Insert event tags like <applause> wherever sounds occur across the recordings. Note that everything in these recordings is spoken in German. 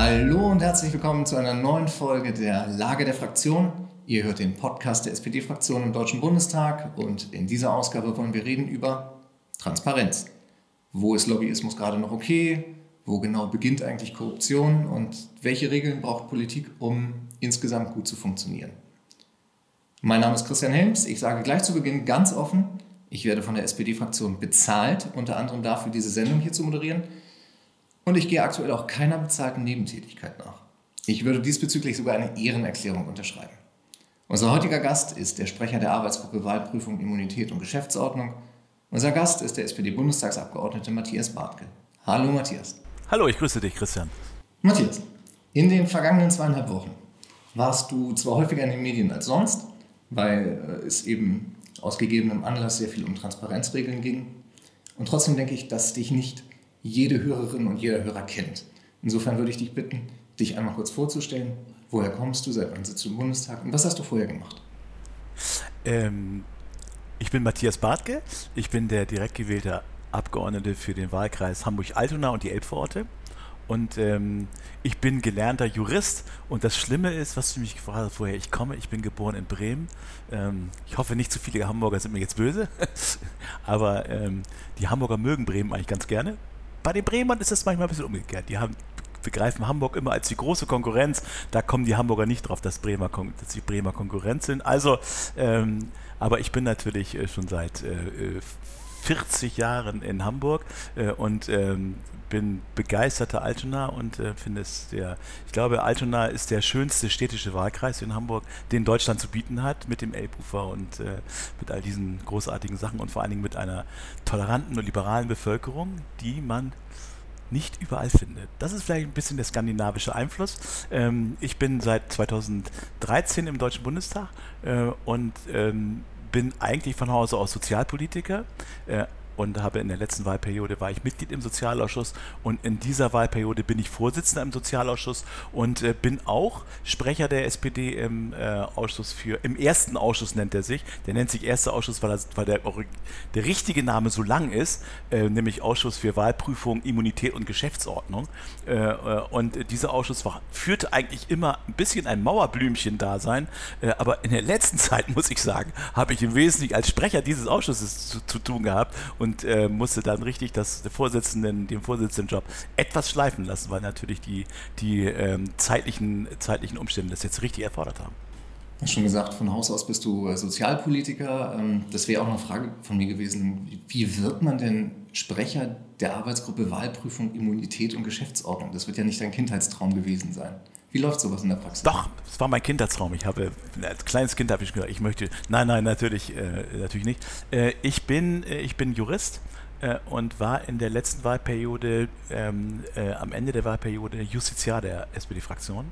Hallo und herzlich willkommen zu einer neuen Folge der Lage der Fraktion. Ihr hört den Podcast der SPD-Fraktion im Deutschen Bundestag und in dieser Ausgabe wollen wir reden über Transparenz. Wo ist Lobbyismus gerade noch okay? Wo genau beginnt eigentlich Korruption? Und welche Regeln braucht Politik, um insgesamt gut zu funktionieren? Mein Name ist Christian Helms. Ich sage gleich zu Beginn ganz offen, ich werde von der SPD-Fraktion bezahlt, unter anderem dafür, diese Sendung hier zu moderieren. Und ich gehe aktuell auch keiner bezahlten Nebentätigkeit nach. Ich würde diesbezüglich sogar eine Ehrenerklärung unterschreiben. Unser heutiger Gast ist der Sprecher der Arbeitsgruppe Wahlprüfung, Immunität und Geschäftsordnung. Unser Gast ist der SPD-Bundestagsabgeordnete Matthias Bartke. Hallo Matthias. Hallo, ich grüße dich, Christian. Matthias, in den vergangenen zweieinhalb Wochen warst du zwar häufiger in den Medien als sonst, weil äh, es eben aus gegebenem Anlass sehr viel um Transparenzregeln ging. Und trotzdem denke ich, dass dich nicht jede Hörerin und jeder Hörer kennt. Insofern würde ich dich bitten, dich einmal kurz vorzustellen. Woher kommst du? Seit wann sitzt du im Bundestag? Und was hast du vorher gemacht? Ähm, ich bin Matthias Bartke. Ich bin der direkt gewählte Abgeordnete für den Wahlkreis Hamburg-Altona und die Elbvororte. Und ähm, ich bin gelernter Jurist. Und das Schlimme ist, was du mich gefragt hast, woher ich komme. Ich bin geboren in Bremen. Ähm, ich hoffe, nicht zu viele Hamburger sind mir jetzt böse. <laughs> Aber ähm, die Hamburger mögen Bremen eigentlich ganz gerne. Bei den Bremern ist es manchmal ein bisschen umgekehrt. Die haben, begreifen Hamburg immer als die große Konkurrenz. Da kommen die Hamburger nicht drauf, dass, Bremer, dass die Bremer Konkurrenz sind. Also, ähm, aber ich bin natürlich äh, schon seit äh, 40 Jahren in Hamburg äh, und ähm, bin begeisterter Altona und äh, finde es der, ich glaube, Altona ist der schönste städtische Wahlkreis in Hamburg, den Deutschland zu bieten hat, mit dem Elbufer und äh, mit all diesen großartigen Sachen und vor allen Dingen mit einer toleranten und liberalen Bevölkerung, die man nicht überall findet. Das ist vielleicht ein bisschen der skandinavische Einfluss. Ähm, ich bin seit 2013 im Deutschen Bundestag äh, und ähm, bin eigentlich von Hause aus Sozialpolitiker, äh, und habe in der letzten Wahlperiode war ich Mitglied im Sozialausschuss. Und in dieser Wahlperiode bin ich Vorsitzender im Sozialausschuss und äh, bin auch Sprecher der SPD im äh, Ausschuss für, im ersten Ausschuss nennt er sich, der nennt sich erster Ausschuss, weil, das, weil der, der richtige Name so lang ist, äh, nämlich Ausschuss für Wahlprüfung, Immunität und Geschäftsordnung. Äh, äh, und dieser Ausschuss war, führte eigentlich immer ein bisschen ein Mauerblümchen-Dasein, äh, aber in der letzten <laughs> Zeit, muss ich sagen, habe ich im Wesentlichen als Sprecher dieses Ausschusses zu, zu tun gehabt. Und und äh, musste dann richtig das Vorsitzenden, den Vorsitzendenjob etwas schleifen lassen, weil natürlich die, die ähm, zeitlichen, zeitlichen Umstände das jetzt richtig erfordert haben. Du hast schon gesagt, von Haus aus bist du äh, Sozialpolitiker. Ähm, das wäre auch eine Frage von mir gewesen. Wie wird man denn Sprecher der Arbeitsgruppe Wahlprüfung, Immunität und Geschäftsordnung? Das wird ja nicht dein Kindheitstraum gewesen sein. Wie läuft sowas in der Praxis? Doch, es war mein Kindheitstraum. Ich habe als kleines Kind habe ich gesagt, ich möchte. Nein, nein, natürlich, äh, natürlich nicht. Äh, ich bin, äh, ich bin Jurist und war in der letzten Wahlperiode, ähm, äh, am Ende der Wahlperiode Justiziar der SPD-Fraktion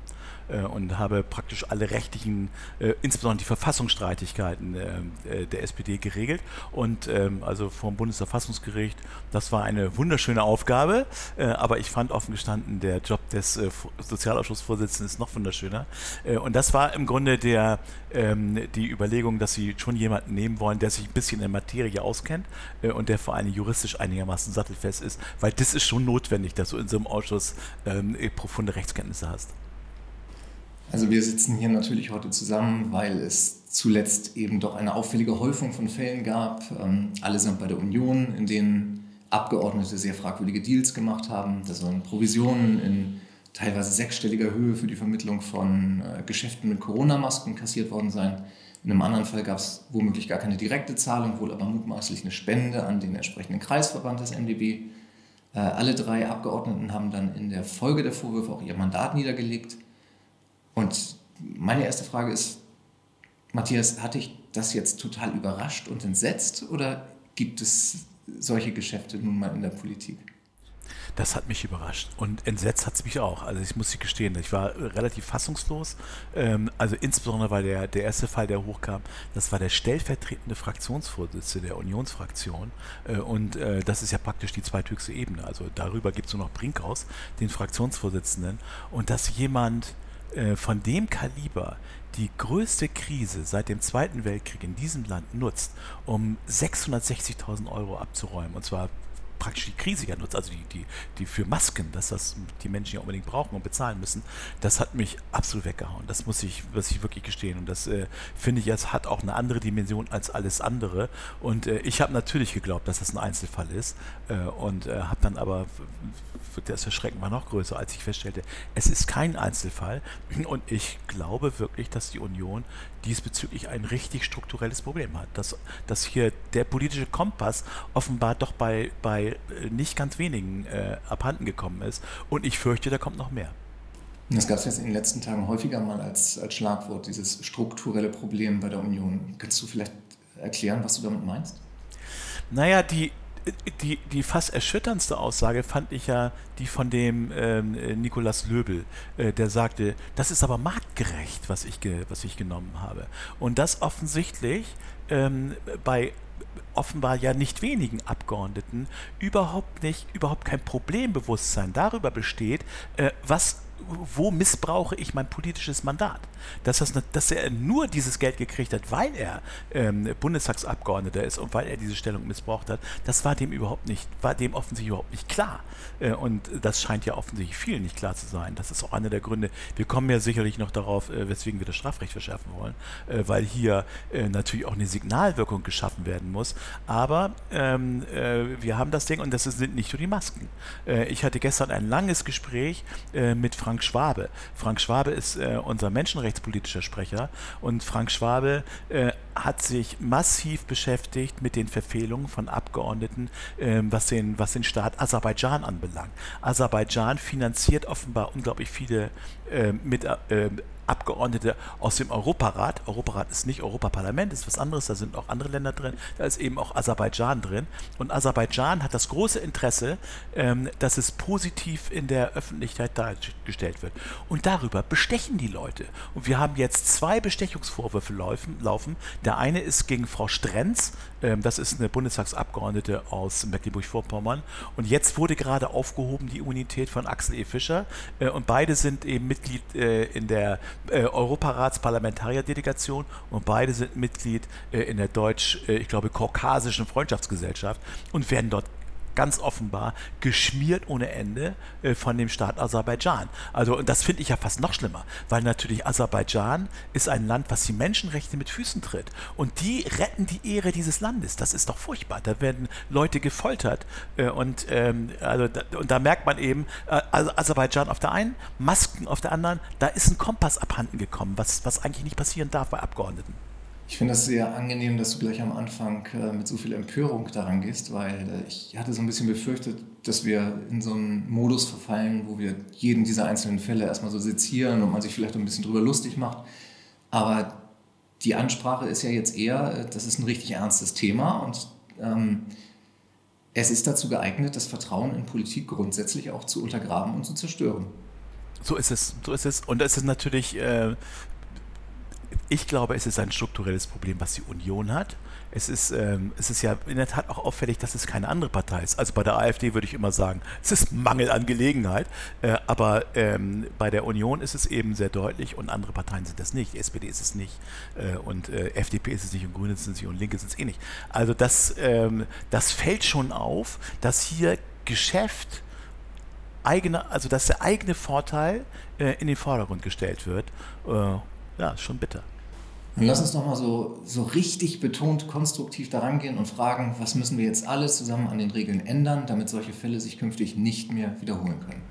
äh, und habe praktisch alle rechtlichen, äh, insbesondere die Verfassungsstreitigkeiten äh, der SPD geregelt. Und ähm, also vom Bundesverfassungsgericht, das war eine wunderschöne Aufgabe, aber ich fand offen gestanden, der Job des Sozialausschussvorsitzenden ist noch wunderschöner. und das war im Grunde der, ähm, die Überlegung, dass sie schon jemanden nehmen wollen, der sich ein bisschen in Materie auskennt und der vor allem juristisch einigermaßen sattelfest ist, weil das ist schon notwendig, dass du in so einem Ausschuss ähm, profunde Rechtskenntnisse hast. Also wir sitzen hier natürlich heute zusammen, weil es zuletzt eben doch eine auffällige Häufung von Fällen gab, ähm, allesamt bei der Union, in denen Abgeordnete sehr fragwürdige Deals gemacht haben. Da sollen Provisionen in teilweise sechsstelliger Höhe für die Vermittlung von äh, Geschäften mit Corona-Masken kassiert worden sein. In einem anderen Fall gab es womöglich gar keine direkte Zahlung, wohl aber mutmaßlich eine Spende an den entsprechenden Kreisverband des MdB. Äh, alle drei Abgeordneten haben dann in der Folge der Vorwürfe auch ihr Mandat niedergelegt. Und meine erste Frage ist, Matthias, hat dich das jetzt total überrascht und entsetzt oder gibt es solche Geschäfte nun mal in der Politik? Das hat mich überrascht und entsetzt hat es mich auch. Also ich muss gestehen, ich war relativ fassungslos. Ähm, also insbesondere weil der, der erste Fall, der hochkam, das war der stellvertretende Fraktionsvorsitzende der Unionsfraktion. Äh, und äh, das ist ja praktisch die zweithöchste Ebene. Also darüber gibt es nur noch Brinkhaus, den Fraktionsvorsitzenden. Und dass jemand äh, von dem Kaliber die größte Krise seit dem Zweiten Weltkrieg in diesem Land nutzt, um 660.000 Euro abzuräumen, und zwar praktisch die Krise ja nutzt, also die, die, die für Masken, dass das die Menschen ja unbedingt brauchen und bezahlen müssen, das hat mich absolut weggehauen. Das muss ich, muss ich wirklich gestehen. Und das äh, finde ich, es hat auch eine andere Dimension als alles andere. Und äh, ich habe natürlich geglaubt, dass das ein Einzelfall ist. Äh, und äh, habe dann aber, das Erschrecken war noch größer, als ich feststellte, es ist kein Einzelfall. Und ich glaube wirklich, dass die Union diesbezüglich ein richtig strukturelles Problem hat. Dass, dass hier der politische Kompass offenbar doch bei, bei äh, nicht ganz wenigen äh, abhanden gekommen ist. Und ich fürchte, da kommt noch mehr. Das gab es jetzt in den letzten Tagen häufiger mal als, als Schlagwort, dieses strukturelle Problem bei der Union. Kannst du vielleicht erklären, was du damit meinst? Naja, die, die, die fast erschütterndste Aussage fand ich ja die von dem ähm, Nikolaus Löbel, äh, der sagte, das ist aber marktgerecht, was ich, ge, was ich genommen habe. Und das offensichtlich ähm, bei offenbar ja nicht wenigen Abgeordneten überhaupt nicht, überhaupt kein Problembewusstsein darüber besteht, äh, was wo missbrauche ich mein politisches Mandat? Dass, das, dass er nur dieses Geld gekriegt hat, weil er ähm, Bundestagsabgeordneter ist und weil er diese Stellung missbraucht hat, das war dem überhaupt nicht, war dem offensichtlich überhaupt nicht klar. Äh, und das scheint ja offensichtlich vielen nicht klar zu sein. Das ist auch einer der Gründe. Wir kommen ja sicherlich noch darauf, äh, weswegen wir das Strafrecht verschärfen wollen, äh, weil hier äh, natürlich auch eine Signalwirkung geschaffen werden muss. Aber ähm, äh, wir haben das Ding und das sind nicht nur die Masken. Äh, ich hatte gestern ein langes Gespräch mit Frank Frank Schwabe. Frank Schwabe ist äh, unser menschenrechtspolitischer Sprecher und Frank Schwabe äh, hat sich massiv beschäftigt mit den Verfehlungen von Abgeordneten, äh, was, den, was den Staat Aserbaidschan anbelangt. Aserbaidschan finanziert offenbar unglaublich viele äh, mit, äh, Abgeordnete aus dem Europarat. Europarat ist nicht Europaparlament, ist was anderes, da sind auch andere Länder drin, da ist eben auch Aserbaidschan drin. Und Aserbaidschan hat das große Interesse, ähm, dass es positiv in der Öffentlichkeit dargestellt wird. Und darüber bestechen die Leute. Und wir haben jetzt zwei Bestechungsvorwürfe laufen. laufen. Der eine ist gegen Frau Strenz, ähm, das ist eine Bundestagsabgeordnete aus Mecklenburg-Vorpommern. Und jetzt wurde gerade aufgehoben die Immunität von Axel E. Fischer. Äh, und beide sind eben Mitglied äh, in der äh, Europaratsparlamentarierdelegation und beide sind Mitglied äh, in der deutsch, äh, ich glaube, kaukasischen Freundschaftsgesellschaft und werden dort ganz offenbar geschmiert ohne Ende äh, von dem Staat Aserbaidschan. Also und das finde ich ja fast noch schlimmer, weil natürlich Aserbaidschan ist ein Land, was die Menschenrechte mit Füßen tritt und die retten die Ehre dieses Landes. Das ist doch furchtbar. Da werden Leute gefoltert äh, und ähm, also da, und da merkt man eben äh, Aserbaidschan auf der einen, Masken auf der anderen. Da ist ein Kompass abhanden gekommen, was was eigentlich nicht passieren darf bei Abgeordneten. Ich finde es sehr angenehm, dass du gleich am Anfang äh, mit so viel Empörung daran gehst, weil äh, ich hatte so ein bisschen befürchtet, dass wir in so einen Modus verfallen, wo wir jeden dieser einzelnen Fälle erstmal so sezieren und man sich vielleicht ein bisschen drüber lustig macht. Aber die Ansprache ist ja jetzt eher, äh, das ist ein richtig ernstes Thema und ähm, es ist dazu geeignet, das Vertrauen in Politik grundsätzlich auch zu untergraben und zu zerstören. So ist es, so ist es. Und es ist natürlich äh, ich glaube, es ist ein strukturelles Problem, was die Union hat. Es ist, ähm, es ist ja in der Tat auch auffällig, dass es keine andere Partei ist. Also bei der AfD würde ich immer sagen, es ist Mangel an Gelegenheit. Äh, aber ähm, bei der Union ist es eben sehr deutlich und andere Parteien sind das nicht. SPD ist es nicht äh, und äh, FDP ist es nicht und Grüne sind es nicht und Linke sind es eh nicht. Also das, ähm, das fällt schon auf, dass hier Geschäft eigene, also dass der eigene Vorteil äh, in den Vordergrund gestellt wird. Ja, schon bitter. Dann lass uns nochmal so, so richtig betont konstruktiv daran gehen und fragen, was müssen wir jetzt alles zusammen an den Regeln ändern, damit solche Fälle sich künftig nicht mehr wiederholen können.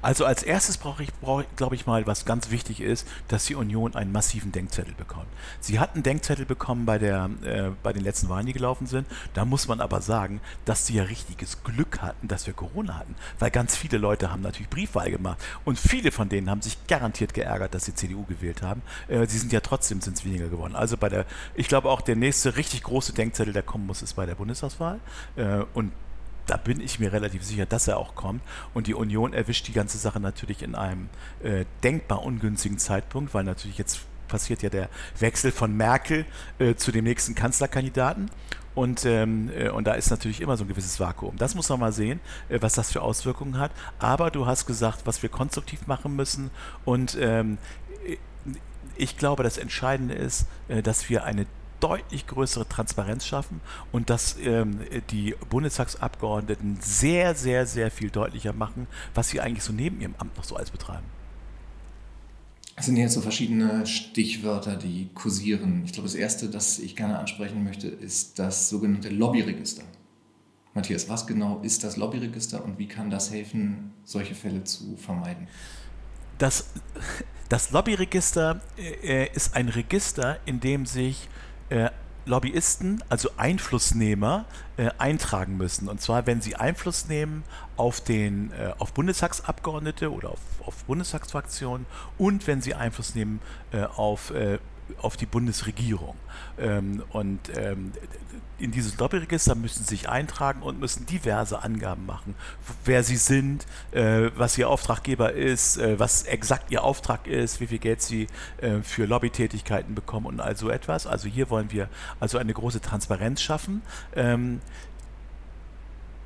Also als erstes brauche ich, brauch, glaube ich mal, was ganz wichtig ist, dass die Union einen massiven Denkzettel bekommt. Sie hat einen Denkzettel bekommen bei, der, äh, bei den letzten Wahlen, die gelaufen sind. Da muss man aber sagen, dass sie ja richtiges Glück hatten, dass wir Corona hatten. Weil ganz viele Leute haben natürlich Briefwahl gemacht. Und viele von denen haben sich garantiert geärgert, dass sie CDU gewählt haben. Äh, sie sind ja trotzdem sind es weniger geworden. Also bei der, ich glaube auch der nächste richtig große Denkzettel, der kommen muss, ist bei der Bundestagswahl. Äh, und da bin ich mir relativ sicher, dass er auch kommt. Und die Union erwischt die ganze Sache natürlich in einem äh, denkbar ungünstigen Zeitpunkt, weil natürlich jetzt passiert ja der Wechsel von Merkel äh, zu dem nächsten Kanzlerkandidaten. Und, ähm, äh, und da ist natürlich immer so ein gewisses Vakuum. Das muss man mal sehen, äh, was das für Auswirkungen hat. Aber du hast gesagt, was wir konstruktiv machen müssen. Und ähm, ich glaube, das Entscheidende ist, äh, dass wir eine deutlich größere Transparenz schaffen und dass ähm, die Bundestagsabgeordneten sehr, sehr, sehr viel deutlicher machen, was sie eigentlich so neben ihrem Amt noch so alles betreiben. Es sind jetzt so verschiedene Stichwörter, die kursieren. Ich glaube, das erste, das ich gerne ansprechen möchte, ist das sogenannte Lobbyregister. Matthias, was genau ist das Lobbyregister und wie kann das helfen, solche Fälle zu vermeiden? Das, das Lobbyregister äh, ist ein Register, in dem sich äh, Lobbyisten, also Einflussnehmer, äh, eintragen müssen. Und zwar, wenn sie Einfluss nehmen auf, den, äh, auf Bundestagsabgeordnete oder auf, auf Bundestagsfraktionen und wenn sie Einfluss nehmen äh, auf äh, auf die Bundesregierung. Ähm, und ähm, in dieses Lobbyregister müssen sie sich eintragen und müssen diverse Angaben machen, wer sie sind, äh, was ihr Auftraggeber ist, äh, was exakt ihr Auftrag ist, wie viel Geld sie äh, für Lobbytätigkeiten bekommen und all so etwas. Also hier wollen wir also eine große Transparenz schaffen.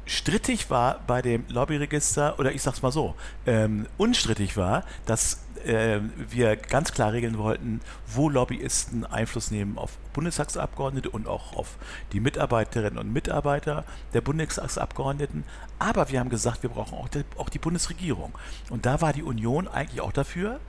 Strittig war bei dem Lobbyregister, oder ich sag's mal so, ähm, unstrittig war, dass äh, wir ganz klar regeln wollten, wo Lobbyisten Einfluss nehmen auf Bundestagsabgeordnete und auch auf die Mitarbeiterinnen und Mitarbeiter der Bundestagsabgeordneten. Aber wir haben gesagt, wir brauchen auch die, auch die Bundesregierung. Und da war die Union eigentlich auch dafür,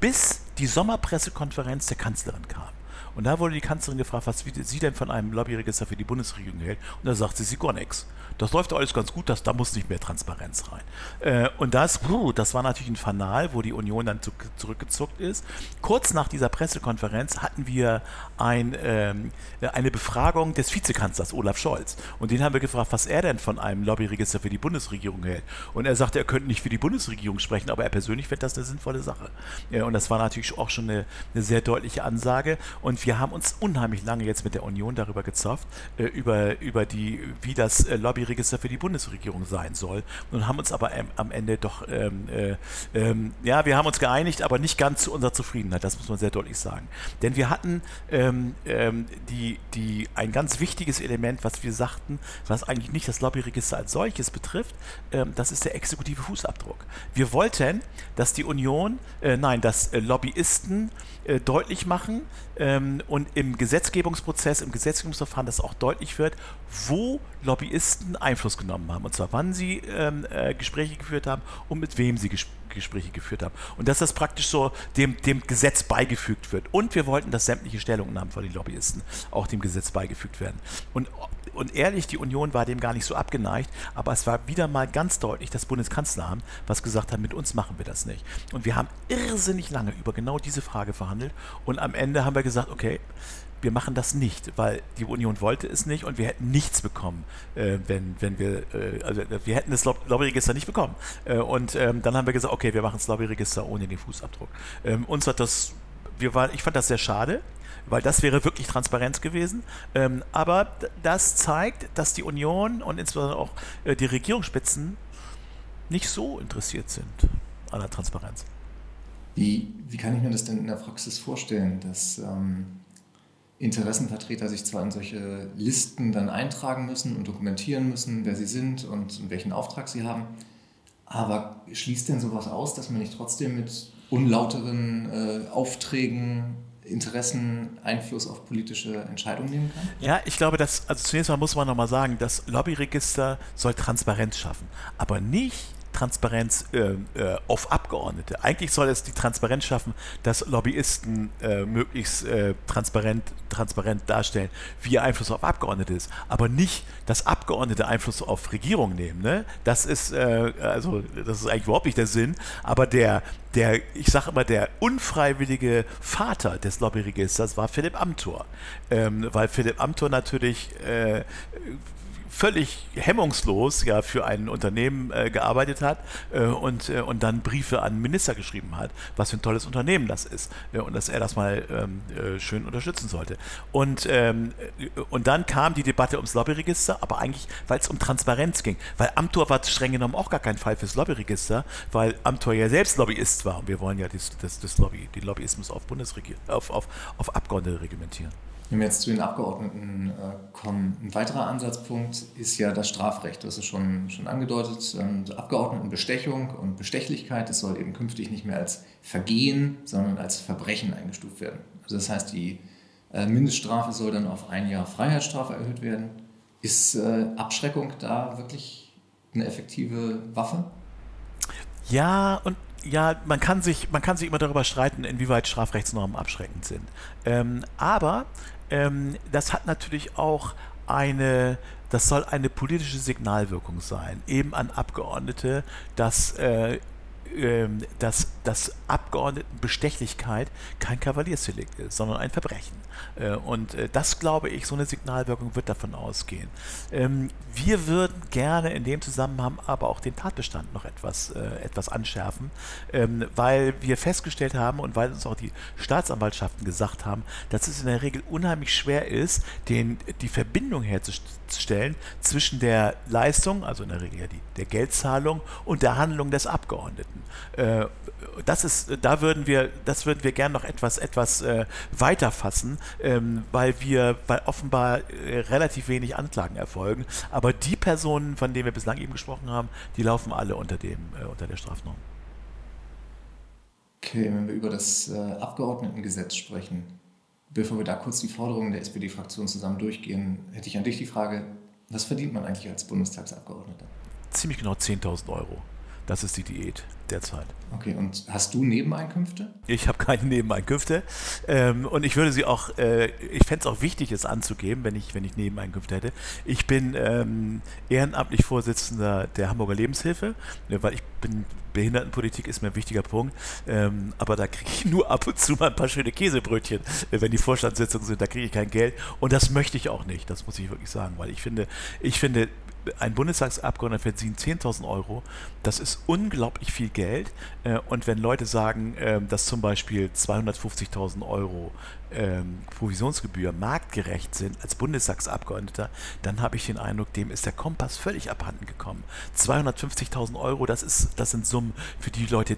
bis die Sommerpressekonferenz der Kanzlerin kam. Und da wurde die Kanzlerin gefragt, was sie denn von einem Lobbyregister für die Bundesregierung hält. Und da sagte sie gar nichts. Das läuft alles ganz gut, das, da muss nicht mehr Transparenz rein. Äh, und das, puh, das war natürlich ein Fanal, wo die Union dann zu, zurückgezuckt ist. Kurz nach dieser Pressekonferenz hatten wir ein, ähm, eine Befragung des Vizekanzlers Olaf Scholz. Und den haben wir gefragt, was er denn von einem Lobbyregister für die Bundesregierung hält. Und er sagte, er könnte nicht für die Bundesregierung sprechen, aber er persönlich fände das eine sinnvolle Sache. Ja, und das war natürlich auch schon eine, eine, sehr deutliche Ansage. Und wir haben uns unheimlich lange jetzt mit der Union darüber gezofft, äh, über, über die, wie das äh, Lobbyregister Lobbyregister für die Bundesregierung sein soll. Und haben uns aber ähm, am Ende doch, ähm, äh, ähm, ja, wir haben uns geeinigt, aber nicht ganz zu unserer Zufriedenheit, das muss man sehr deutlich sagen. Denn wir hatten ähm, ähm, die, die, ein ganz wichtiges Element, was wir sagten, was eigentlich nicht das Lobbyregister als solches betrifft, ähm, das ist der exekutive Fußabdruck. Wir wollten, dass die Union, äh, nein, dass äh, Lobbyisten äh, deutlich machen und im Gesetzgebungsprozess, im Gesetzgebungsverfahren, das auch deutlich wird, wo Lobbyisten Einfluss genommen haben. Und zwar wann sie ähm, äh, Gespräche geführt haben und mit wem sie ges Gespräche geführt haben. Und dass das praktisch so dem, dem Gesetz beigefügt wird. Und wir wollten, dass sämtliche Stellungnahmen von den Lobbyisten auch dem Gesetz beigefügt werden. Und, und ehrlich, die Union war dem gar nicht so abgeneigt, aber es war wieder mal ganz deutlich das Bundeskanzleramt, was gesagt hat, mit uns machen wir das nicht. Und wir haben irrsinnig lange über genau diese Frage verhandelt und am Ende haben wir gesagt, okay, wir machen das nicht, weil die Union wollte es nicht und wir hätten nichts bekommen, äh, wenn, wenn wir, äh, also wir hätten das Lobbyregister nicht bekommen. Äh, und ähm, dann haben wir gesagt, okay, wir machen das Lobbyregister ohne den Fußabdruck. Ähm, uns hat das, wir waren, ich fand das sehr schade, weil das wäre wirklich Transparenz gewesen. Ähm, aber das zeigt, dass die Union und insbesondere auch äh, die Regierungsspitzen nicht so interessiert sind an der Transparenz. Wie, wie kann ich mir das denn in der Praxis vorstellen, dass ähm Interessenvertreter sich zwar in solche Listen dann eintragen müssen und dokumentieren müssen, wer sie sind und welchen Auftrag sie haben, aber schließt denn sowas aus, dass man nicht trotzdem mit unlauteren äh, Aufträgen Interessen Einfluss auf politische Entscheidungen nehmen kann? Ja, ich glaube, dass, also zunächst mal muss man nochmal sagen, das Lobbyregister soll Transparenz schaffen, aber nicht Transparenz äh, äh, auf Abgeordnete. Eigentlich soll es die Transparenz schaffen, dass Lobbyisten äh, möglichst äh, transparent, transparent darstellen, wie ihr Einfluss auf Abgeordnete ist, aber nicht, dass Abgeordnete Einfluss auf Regierung nehmen. Ne? Das ist äh, also das ist eigentlich überhaupt nicht der Sinn. Aber der der, ich sage immer, der unfreiwillige Vater des Lobbyregisters war Philipp Amthor, ähm, weil Philipp Amthor natürlich äh, völlig hemmungslos ja für ein Unternehmen äh, gearbeitet hat äh, und, äh, und dann Briefe an Minister geschrieben hat, was für ein tolles Unternehmen das ist äh, und dass er das mal ähm, äh, schön unterstützen sollte. Und, ähm, und dann kam die Debatte ums Lobbyregister, aber eigentlich, weil es um Transparenz ging, weil Amtor war streng genommen auch gar kein Fall fürs Lobbyregister, weil Amtor ja selbst Lobbyist war und wir wollen ja das, das, das Lobby, den Lobbyismus auf Bundesregierung, auf, auf, auf Abgeordnete reglementieren. Wenn wir jetzt zu den Abgeordneten äh, kommen, ein weiterer Ansatzpunkt ist ja das Strafrecht. Das ist schon, schon angedeutet. Ähm, Abgeordnetenbestechung und Bestechlichkeit, das soll eben künftig nicht mehr als Vergehen, sondern als Verbrechen eingestuft werden. Also das heißt, die Äh, Mindeststrafe soll dann auf ein Jahr Freiheitsstrafe erhöht werden. Ist äh, Abschreckung da wirklich eine effektive Waffe? Ja, und ja, man kann sich, man kann sich immer darüber streiten, inwieweit Strafrechtsnormen abschreckend sind. Ähm, aber ähm, das hat natürlich auch eine, das soll eine politische Signalwirkung sein, eben an Abgeordnete, dass äh, dass, dass Abgeordnetenbestechlichkeit kein Kavaliersdelikt ist, sondern ein Verbrechen. Äh, und äh, das, glaube ich, so eine Signalwirkung wird davon ausgehen. Ähm, wir würden gerne in dem Zusammenhang aber auch den Tatbestand noch etwas, äh, etwas anschärfen, ähm, weil wir festgestellt haben und weil uns auch die Staatsanwaltschaften gesagt haben, dass es in der Regel unheimlich schwer ist, den, die Verbindung herzustellen zwischen der Leistung, also in der Regel ja die, der Geldzahlung und der Handlung des Abgeordneten. Das ist, da würden wir, das würden wir gerne noch etwas, etwas weiter fassen, ähm, weil wir, weil offenbar äh, relativ wenig Anklagen erfolgen. Aber die Personen, von denen wir bislang eben gesprochen haben, die laufen alle unter dem, äh, unter der Strafnorm. Okay, wenn wir über das äh, Abgeordnetengesetz sprechen, bevor wir da kurz die Forderungen der SPD-Fraktion zusammen durchgehen, hätte ich an dich die Frage, was verdient man eigentlich als Bundestagsabgeordneter? Ziemlich genau 10.000 Euro. Das ist die Diät derzeit. Okay, und hast du Nebeneinkünfte? Ich habe keine Nebeneinkünfte. Ähm, und ich würde sie auch, äh, ich fände es auch wichtig, es anzugeben, wenn ich, wenn ich Nebeneinkünfte hätte. Ich bin ähm, ehrenamtlich Vorsitzender der Hamburger Lebenshilfe, ne, weil ich bin, Behindertenpolitik ist mir ein wichtiger Punkt. Ähm, aber da kriege ich <laughs> nur ab und zu mal ein paar schöne Käsebrötchen, äh, wenn die Vorstandssitzungen sind, da kriege ich kein Geld. Und das möchte ich auch nicht, das muss ich wirklich sagen, weil ich finde, ich finde, ein Bundestagsabgeordneter verdient 10.000 Euro. Das ist unglaublich viel Geld. Äh, und wenn Leute sagen, ähm, dass zum Beispiel 250.000 Euro ähm, Provisionsgebühr marktgerecht sind als Bundestagsabgeordneter, dann habe ich den Eindruck, dem ist der Kompass völlig abhanden gekommen. 250.000 Euro, das, ist, das sind Summen, für die Leute,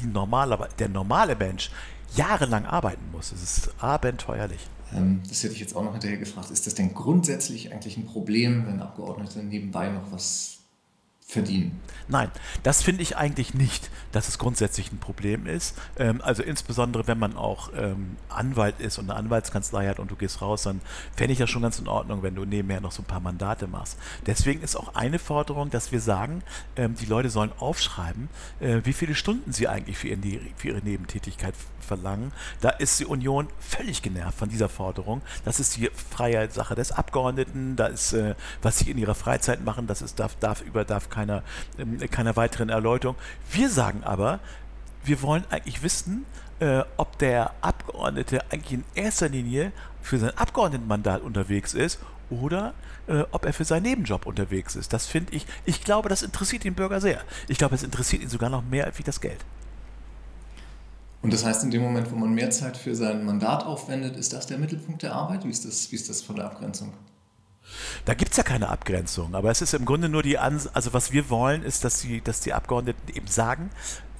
die normale, der normale Mensch jahrelang arbeiten muss. Es ist abenteuerlich. Ähm, das hätte ich jetzt auch noch hinterher gefragt. Ist das denn grundsätzlich eigentlich ein Problem, wenn Abgeordnete nebenbei noch was verdienen. Nein, das finde ich eigentlich nicht, dass es grundsätzlich ein Problem ist. Ähm, also insbesondere, wenn man auch ähm, Anwalt ist und eine Anwaltskanzlei hat und du gehst raus, dann fände ich das schon ganz in Ordnung, wenn du nebenher noch so ein paar Mandate machst. Deswegen ist auch eine Forderung, dass wir sagen, ähm, die Leute sollen aufschreiben, äh, wie viele Stunden sie eigentlich für, ihren, für ihre Nebentätigkeit verlangen. Da ist die Union völlig genervt von dieser Forderung. Das ist die freie Sache des Abgeordneten, da ist, äh, was sie in ihrer Freizeit machen, das ist, darf, darf über darf kein keiner, ähm, keiner weiteren Erläuterung. Wir sagen aber, wir wollen eigentlich wissen, äh, ob der Abgeordnete eigentlich in erster Linie für sein Abgeordnetenmandat unterwegs ist oder äh, ob er für seinen Nebenjob unterwegs ist. Das finde ich, ich glaube, das interessiert den Bürger sehr. Ich glaube, es interessiert ihn sogar noch mehr als wie das Geld. Und das heißt, in dem Moment, wo man mehr Zeit für sein Mandat aufwendet, ist das der Mittelpunkt der Arbeit? Wie ist das, wie ist das von der Abgrenzung? Da gibt es ja keine Abgrenzung, aber es ist im Grunde nur die Ans also was wir wollen, ist, dass die, dass die Abgeordneten eben sagen,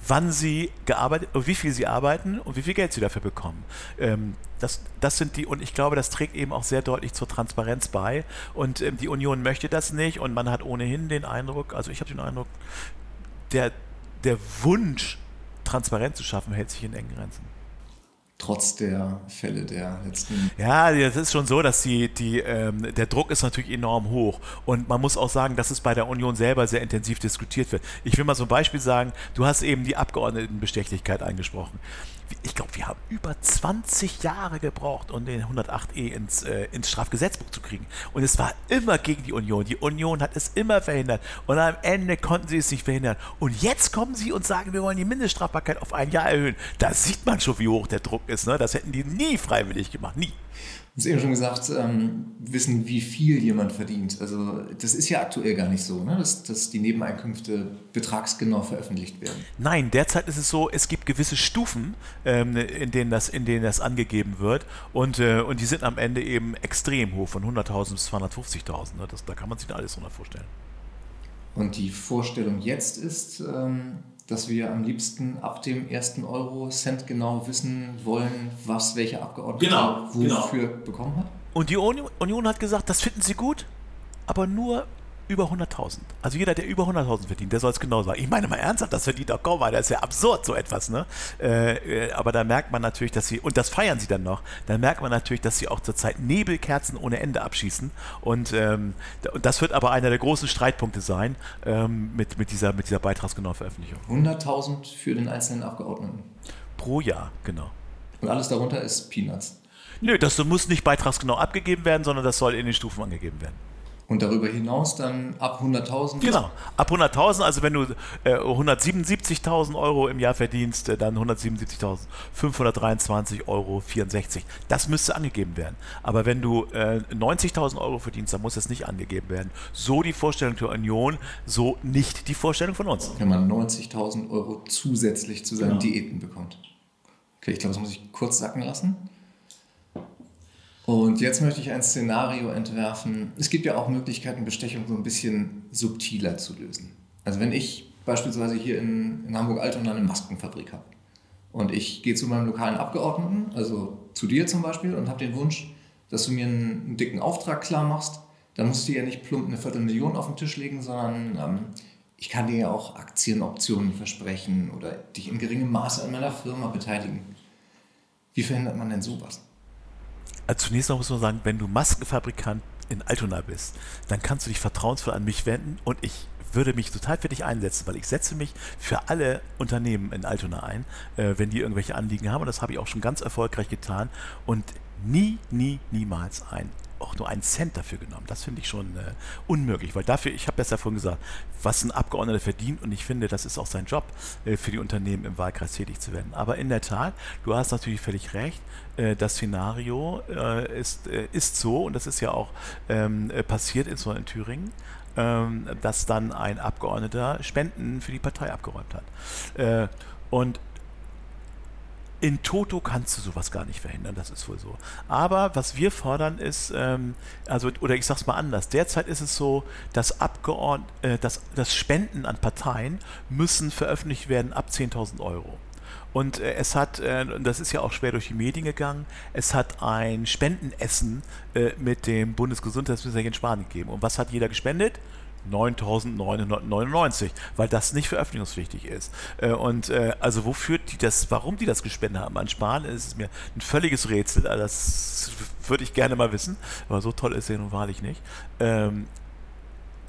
wann sie gearbeitet, wie viel sie arbeiten und wie viel Geld sie dafür bekommen. Ähm, das, das sind die, und ich glaube, das trägt eben auch sehr deutlich zur Transparenz bei. Und ähm, die Union möchte das nicht und man hat ohnehin den Eindruck, also ich habe den Eindruck, der, der Wunsch, Transparenz zu schaffen, hält sich in engen Grenzen trotz der Fälle der letzten. Ja, es ist schon so, dass die, die, ähm, der Druck ist natürlich enorm hoch. Und man muss auch sagen, dass es bei der Union selber sehr intensiv diskutiert wird. Ich will mal so ein Beispiel sagen, du hast eben die Abgeordnetenbestechlichkeit angesprochen ich glaube, wir haben über 20 Jahre gebraucht, um den 108e ins, äh, ins Strafgesetzbuch zu kriegen. Und es war immer gegen die Union. Die Union hat es immer verhindert. Und am Ende konnten sie es nicht verhindern. Und jetzt kommen sie und sagen, wir wollen die Mindeststrafbarkeit auf ein Jahr erhöhen. Da sieht man schon, wie hoch der Druck ist. Ne? Das hätten die nie freiwillig gemacht. Nie. Du hast eben schon gesagt, ähm, wissen, wie viel jemand verdient. Also das ist ja aktuell gar nicht so, ne? dass, dass die Nebeneinkünfte betragsgenau veröffentlicht werden. Nein, derzeit ist es so, es gibt gewisse Stufen, ähm, in, denen das, in denen das angegeben wird und, äh, und die sind am Ende eben extrem hoch, von 100.000 bis 250.000. Ne? da kann man sich da alles drunter vorstellen. Und die Vorstellung jetzt ist, ähm, dass wir am liebsten ab dem ersten Euro-Cent genau wissen wollen, was welcher Abgeordnete genau, wofür genau. bekommen hat? Und die Union hat gesagt, das finden sie gut, aber nur über 100.000. Also jeder, der über 100.000 verdient, der soll es genau sagen. Ich meine mal ernsthaft, das verdient doch kaum einer. Das ist ja absurd, so etwas. Ne? Äh, äh, aber da merkt man natürlich, dass sie, und das feiern sie dann noch, dann merkt man natürlich, dass sie auch zurzeit Nebelkerzen ohne Ende abschießen. Und, ähm, das wird aber einer der großen Streitpunkte sein ähm, mit, mit dieser, mit dieser beitragsgenauen Veröffentlichung. 100.000 für den einzelnen Abgeordneten. Pro Jahr, genau. Und alles darunter ist Peanuts. Nö, das muss nicht beitragsgenau abgegeben werden, sondern das soll in den Stufen angegeben werden. Und darüber hinaus dann ab 100.000? Genau, ab 100.000, also wenn du äh, 177.000 Euro im Jahr verdienst, äh, dann 177.523,64 Euro. Das müsste angegeben werden. Aber wenn du äh, 90.000 Euro verdienst, dann muss das nicht angegeben werden. So die Vorstellung der Union, so nicht die Vorstellung von uns. Wenn man 90.000 Euro zusätzlich zu seinen genau. Diäten bekommt. Okay, ich glaube, das muss ich kurz sacken lassen. Und jetzt möchte ich ein Szenario entwerfen. Es gibt ja auch Möglichkeiten, Bestechung so ein bisschen subtiler zu lösen. Also wenn ich beispielsweise hier in, in Hamburg-Altona eine Maskenfabrik habe und ich gehe zu meinem lokalen Abgeordneten, also zu dir zum Beispiel, und habe den Wunsch, dass du mir einen, einen, dicken Auftrag klar machst, dann musst du ja nicht plump eine Viertelmillion auf den Tisch legen, sondern ähm, ich kann dir ja auch Aktienoptionen versprechen oder dich in geringem Maße an meiner Firma beteiligen. Wie verhindert man denn sowas? Also zunächst noch muss man sagen, wenn du Maskenfabrikant in Altona bist, dann kannst du dich vertrauensvoll an mich wenden und ich würde mich total für dich einsetzen, weil ich setze mich für alle Unternehmen in Altona ein, äh, wenn die irgendwelche Anliegen haben. Und das habe ich auch schon ganz erfolgreich getan. Und nie, nie, niemals ein auch nur einen Cent dafür genommen. Das finde ich schon äh, unmöglich, weil dafür, ich habe besser vorhin gesagt, was ein Abgeordneter verdient und ich finde, das ist auch sein Job, äh, für die Unternehmen im Wahlkreis tätig zu werden. Aber in der Tat, du hast natürlich völlig recht, äh, das Szenario äh, ist, äh, ist so und das ist ja auch ähm, äh, passiert in, so in Thüringen ähm, dass dann ein Abgeordneter Spenden für die Partei abgeräumt hat. und in Toto kannst du sowas gar nicht verhindern, das ist wohl so. Aber was wir fordern ist, ähm, also, oder ich sag's mal anders, derzeit ist es so, dass Abgeordnete, äh, dass, dass Spenden an Parteien müssen veröffentlicht werden ab 10.000 Euro. Und äh, es hat, äh, das ist ja auch schwer durch die Medien gegangen, es hat ein Spendenessen äh, mit dem Bundesgesundheitsminister in Spanien gegeben. Und was hat jeder gespendet? 9.999, weil das nicht veröffentlichungspflichtig ist. Äh, und äh, also wofür die das, warum die das gespendet haben an Spahn, ist mir ein völliges Rätsel. Also das würde ich gerne mal wissen, aber so toll ist er nun wahrlich nicht.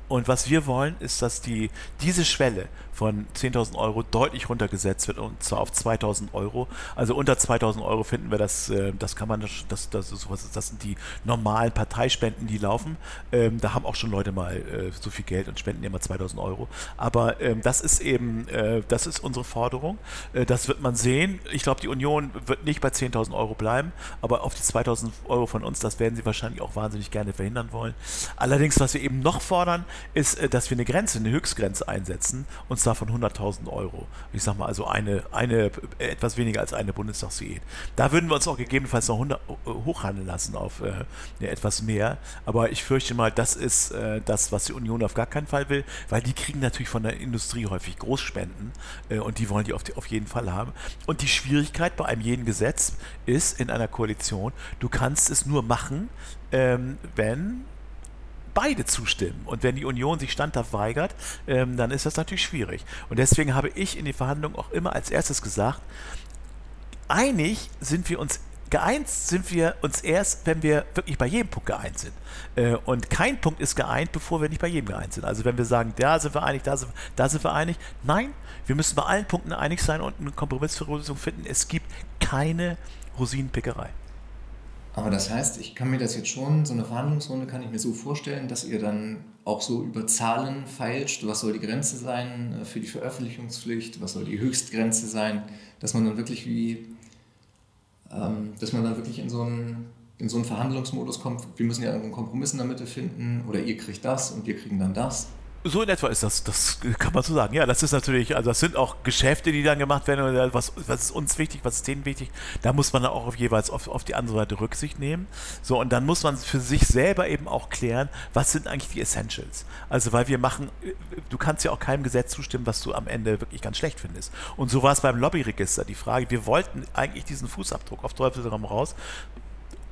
Und was wir wollen, ist, dass die, diese Schwelle von 10.000 Euro deutlich runtergesetzt wird und zwar auf 2.000 Euro. Also unter 2.000 Euro finden wir das, äh, das kann man, das, das, sowas, das sind die normalen Parteispenden, die laufen. Ähm, da haben auch schon Leute mal äh, so viel Geld und spenden immer 2.000 Euro. Aber ähm, das ist eben, äh, das ist unsere Forderung. das wird man sehen. Ich glaube, die Union wird nicht bei 10.000 Euro bleiben, aber auf die 2.000 Euro von uns, das werden sie wahrscheinlich auch wahnsinnig gerne verhindern wollen. Allerdings, was wir eben noch fordern, ist, dass wir eine Grenze, eine Höchstgrenze einsetzen und zwar von 100.000 Euro. Ich sage mal also eine, eine, etwas weniger als eine Bundestagsdiät. Da würden wir uns auch gegebenenfalls noch 100, äh, hochhandeln lassen auf äh, etwas mehr. Aber ich fürchte mal, das ist äh, das, was die Union auf gar keinen Fall will, weil die kriegen natürlich von der Industrie häufig Großspenden äh, und die wollen die auf, die auf jeden Fall haben. Und die Schwierigkeit bei einem jeden Gesetz ist in einer Koalition, du kannst es nur machen, ähm, wenn beide zustimmen. Und wenn die Union sich standhaft weigert, ähm, dann ist das natürlich schwierig. Und deswegen habe ich in den Verhandlungen auch immer als erstes gesagt, einig sind wir uns geeint sind wir uns erst, wenn wir wirklich bei jedem Punkt geeint sind. Äh, und kein Punkt ist geeint, bevor wir nicht bei jedem geeint sind. Also wenn wir sagen, da sind wir einig, da sind, da sind wir einig. Nein, wir müssen bei allen Punkten einig sein und einen Kompromiss für Lösung finden. Es gibt keine Rosinenpickerei. Aber das heißt, ich kann mir das jetzt schon, so eine Verhandlungsrunde kann ich mir so vorstellen, dass ihr dann auch so über Zahlen feilscht, was soll die Grenze sein äh, für die Veröffentlichungspflicht, was soll die Höchstgrenze sein, dass man dann wirklich wie, ähm, dass man dann wirklich in so einen, in so einen Verhandlungsmodus kommt, wir müssen ja einen Kompromiss in der Mitte finden oder ihr kriegt das und wir kriegen dann das. So in etwa ist das, das kann man so sagen. Ja, das ist natürlich, also das sind auch Geschäfte, die dann gemacht werden. Was, was ist uns wichtig, was ist denen wichtig? Da muss man dann auch auf jeweils auf, auf die andere Seite Rücksicht nehmen. So, und dann muss man für sich selber eben auch klären, was sind eigentlich die Essentials? Also, weil wir machen, du kannst ja auch keinem Gesetz zustimmen, was du am Ende wirklich ganz schlecht findest. Und so war es beim Lobbyregister die Frage, wir wollten eigentlich diesen Fußabdruck auf Teufelsraum raus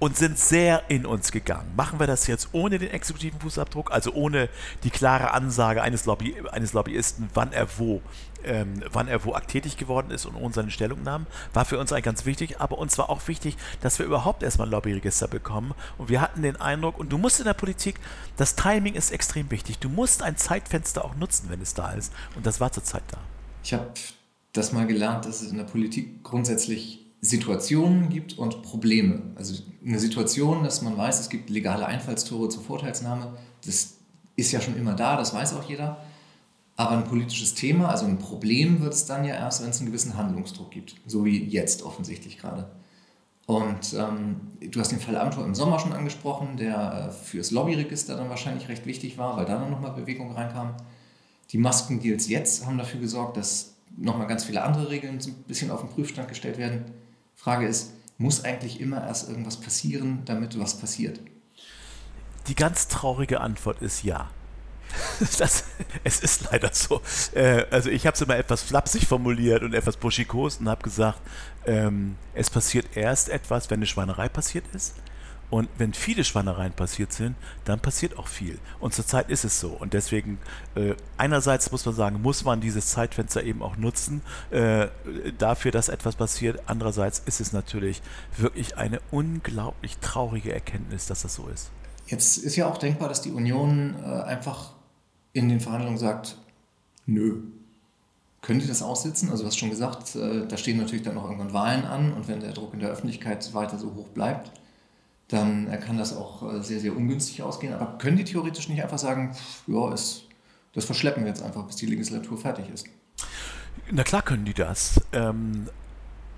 und sind sehr in uns gegangen. Machen wir das jetzt ohne den exekutiven Fußabdruck, also ohne die klare Ansage eines, Lobby, eines Lobbyisten, wann er wo ähm, wann er wo tätig geworden ist und ohne seine Stellungnahmen, war für uns eigentlich ganz wichtig, aber uns war auch wichtig, dass wir überhaupt erstmal ein Lobbyregister bekommen und wir hatten den Eindruck, und du musst in der Politik, das Timing ist extrem wichtig, du musst ein Zeitfenster auch nutzen, wenn es da ist und das war zur Zeit da. Ich habe das mal gelernt, dass es in der Politik grundsätzlich Situationen gibt und Probleme. Also eine Situation, dass man weiß, es gibt legale Einfallstore zur Vorteilsnahme, das ist ja schon immer da, das weiß auch jeder. Aber ein politisches Thema, also ein Problem, wird es dann ja erst, wenn es einen gewissen Handlungsdruck gibt. So wie jetzt offensichtlich gerade. Und ähm, du hast den Fall Amtor im Sommer schon angesprochen, der äh, fürs Lobbyregister dann wahrscheinlich recht wichtig war, weil da dann nochmal Bewegung reinkam. Die Maskendeals jetzt haben dafür gesorgt, dass nochmal ganz viele andere Regeln ein bisschen auf den Prüfstand gestellt werden. Frage ist, muss eigentlich immer erst irgendwas passieren, damit was passiert? Die ganz traurige Antwort ist ja. <laughs> Das, es ist leider so. Äh, also ich habe es immer etwas flapsig formuliert und etwas buschikos und habe gesagt, ähm, es passiert erst etwas, wenn eine Schweinerei passiert ist. Und wenn viele Schweinereien passiert sind, dann passiert auch viel. Und zurzeit ist es so. Und deswegen, äh, einerseits muss man sagen, muss man dieses Zeitfenster eben auch nutzen äh, dafür, dass etwas passiert. Andererseits ist es natürlich wirklich eine unglaublich traurige Erkenntnis, dass das so ist. Jetzt ist ja auch denkbar, dass die Union äh, einfach in den Verhandlungen sagt, nö. Können die das aussitzen? Also du hast schon gesagt, äh, da stehen natürlich dann noch irgendwann Wahlen an und wenn der Druck in der Öffentlichkeit weiter so hoch bleibt, dann kann das auch äh, sehr, sehr ungünstig ausgehen. Aber können die theoretisch nicht einfach sagen, ja, ist, das verschleppen wir jetzt einfach, bis die Legislatur fertig ist? Na klar können die das. Ähm,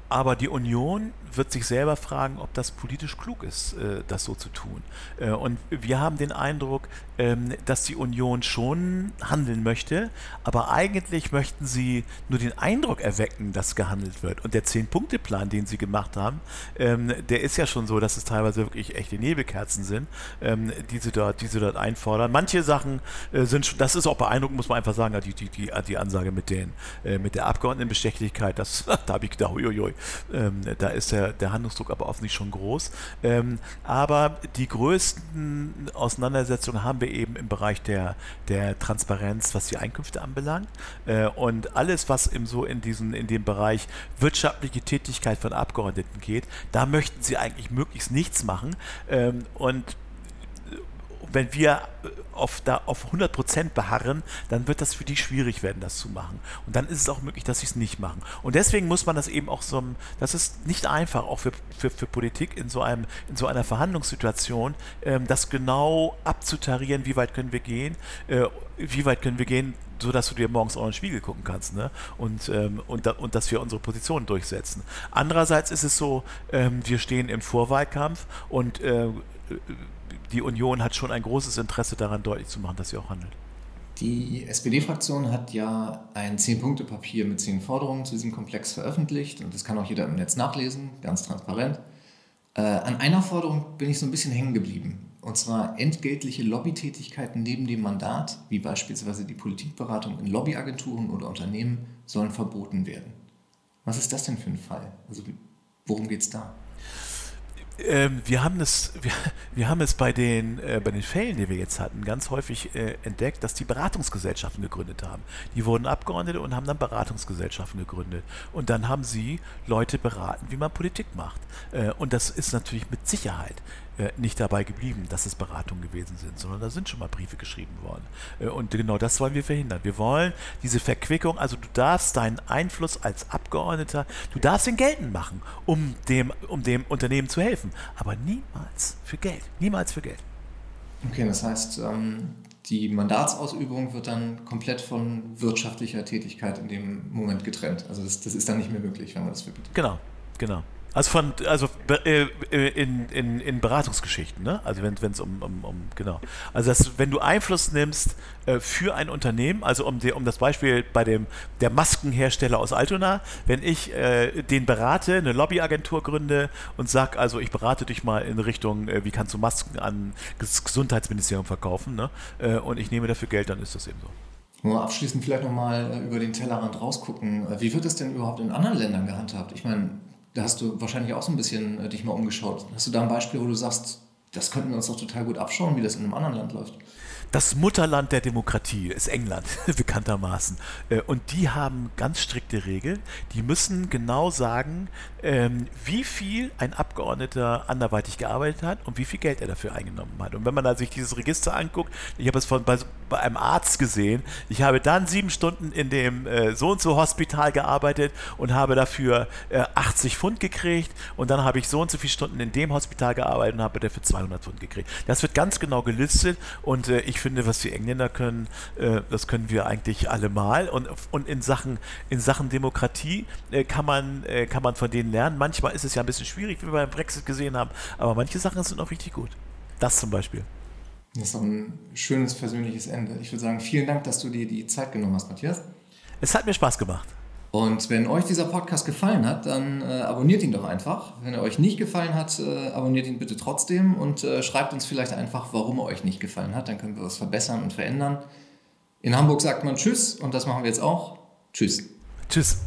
aber die Union wird sich selber fragen, ob das politisch klug ist, äh, das so zu tun. Äh, und wir haben den Eindruck, ähm, dass die Union schon handeln möchte, aber eigentlich möchten sie nur den Eindruck erwecken, dass gehandelt wird. Und der Zehn-Punkte-Plan, den sie gemacht haben, ähm, der ist ja schon so, dass es teilweise wirklich echte Nebelkerzen sind, ähm, die, sie dort, die sie dort einfordern. Manche Sachen äh, sind schon, das ist auch beeindruckend, muss man einfach sagen, die, die, die, die Ansage mit, den, mit der Abgeordnetenbestechlichkeit, das, <laughs> da habe ich gedacht, uiuiui, ähm, da ist der, der Handlungsdruck aber offensichtlich schon groß. Ähm, aber die größten Auseinandersetzungen haben wir eben im Bereich der, der Transparenz, was die Einkünfte anbelangt. Äh, und alles, was im, so in, diesen, in dem Bereich wirtschaftliche Tätigkeit von Abgeordneten geht, da möchten sie eigentlich möglichst nichts machen. Ähm, und wenn wir äh, auf, da auf 100% beharren, dann wird das für die schwierig werden, das zu machen. Und dann ist es auch möglich, dass sie es nicht machen. Und deswegen muss man das eben auch so, das ist nicht einfach, auch für, für, für Politik in so, einem, in so einer Verhandlungssituation, ähm, das genau abzutarieren, wie weit können wir gehen, äh, wie weit können wir gehen, so du dir morgens auch in den Spiegel gucken kannst ne? und, ähm, und, da, und dass wir unsere Position durchsetzen. Andererseits ist es so, ähm, wir stehen im Vorwahlkampf und äh, die Union hat schon ein großes Interesse daran, deutlich zu machen, dass sie auch handelt. Die SPD-Fraktion hat ja ein Zehn-Punkte-Papier mit zehn Forderungen zu diesem Komplex veröffentlicht und das kann auch jeder im Netz nachlesen, ganz transparent. Äh, an einer Forderung bin ich so ein bisschen hängen geblieben. Und zwar entgeltliche Lobbytätigkeiten neben dem Mandat, wie beispielsweise die Politikberatung in Lobbyagenturen oder Unternehmen, sollen verboten werden. Was ist das denn für ein Fall? Also worum geht es da? Ähm, wir haben es, wir, wir, haben es bei den, äh, bei den Fällen, die wir jetzt hatten, ganz häufig äh, entdeckt, dass die Beratungsgesellschaften gegründet haben. Die wurden Abgeordnete und haben dann Beratungsgesellschaften gegründet. Und dann haben sie Leute beraten, wie man Politik macht. Äh, und das ist natürlich mit Sicherheit nicht dabei geblieben, dass es Beratungen gewesen sind, sondern da sind schon mal Briefe geschrieben worden. Äh, und genau das wollen wir verhindern. Wir wollen diese Verquickung, also du darfst deinen Einfluss als Abgeordneter, du darfst ihn geltend machen, um dem, um dem Unternehmen zu helfen, aber niemals für Geld. Niemals für Geld. Okay, das heißt, ähm, die Mandatsausübung wird dann komplett von wirtschaftlicher Tätigkeit in dem Moment getrennt. Also das, das ist dann nicht mehr möglich, wenn man das verbietet. Genau, genau. Also von, also äh, in, in, in Beratungsgeschichten, ne? Also wenn es um, um, um, genau. Also dass, wenn du Einfluss nimmst äh, für ein Unternehmen, also um, die, um das Beispiel bei dem der Maskenhersteller aus Altona, wenn ich äh, den berate, eine Lobbyagentur gründe und sag, also ich berate dich mal in Richtung, äh, wie kannst du Masken an das Gesundheitsministerium verkaufen, ne? Äh, und ich nehme dafür Geld, dann ist das eben so. Nur abschließend vielleicht nochmal äh, über den Tellerrand rausgucken. Wie wird das denn überhaupt in anderen Ländern gehandhabt? Ich meine, da hast du wahrscheinlich auch so ein bisschen äh, dich mal umgeschaut. Hast du da ein Beispiel, wo du sagst, das könnten wir uns doch total gut abschauen, wie das in einem anderen Land läuft? Das Mutterland der Demokratie ist England, <laughs> bekanntermaßen. Äh, und die haben ganz strikte Regeln. Die müssen genau sagen, ähm, wie viel ein Abgeordneter anderweitig gearbeitet hat und wie viel Geld er dafür eingenommen hat. Und wenn man sich dieses Register anguckt, ich habe es von, bei, einem Arzt gesehen, ich habe dann sieben Stunden in dem äh, so und so Hospital gearbeitet und habe dafür 80 äh, Pfund gekriegt und dann habe ich so und so viele Stunden in dem Hospital gearbeitet und habe dafür 200 Pfund gekriegt. Das wird ganz genau gelistet und ich finde, was die Engländer können, das können wir eigentlich allemal und, und in Sachen in Sachen Demokratie kann man kann man von denen lernen. Manchmal ist es ja ein bisschen schwierig, wie wir beim Brexit gesehen haben, aber manche Sachen sind auch richtig gut. Das zum Beispiel. Das ist doch ein schönes persönliches Ende. Ich würde sagen, vielen Dank, dass du dir die Zeit genommen hast, Matthias. Es hat mir Spaß gemacht. Und wenn euch dieser Podcast gefallen hat, dann äh, abonniert ihn doch einfach. Wenn er euch nicht gefallen hat, äh, abonniert ihn bitte trotzdem und äh, schreibt uns vielleicht einfach, warum er euch nicht gefallen hat. Dann können wir was verbessern und verändern. In Hamburg sagt man Tschüss und das machen wir jetzt auch. Tschüss. Tschüss.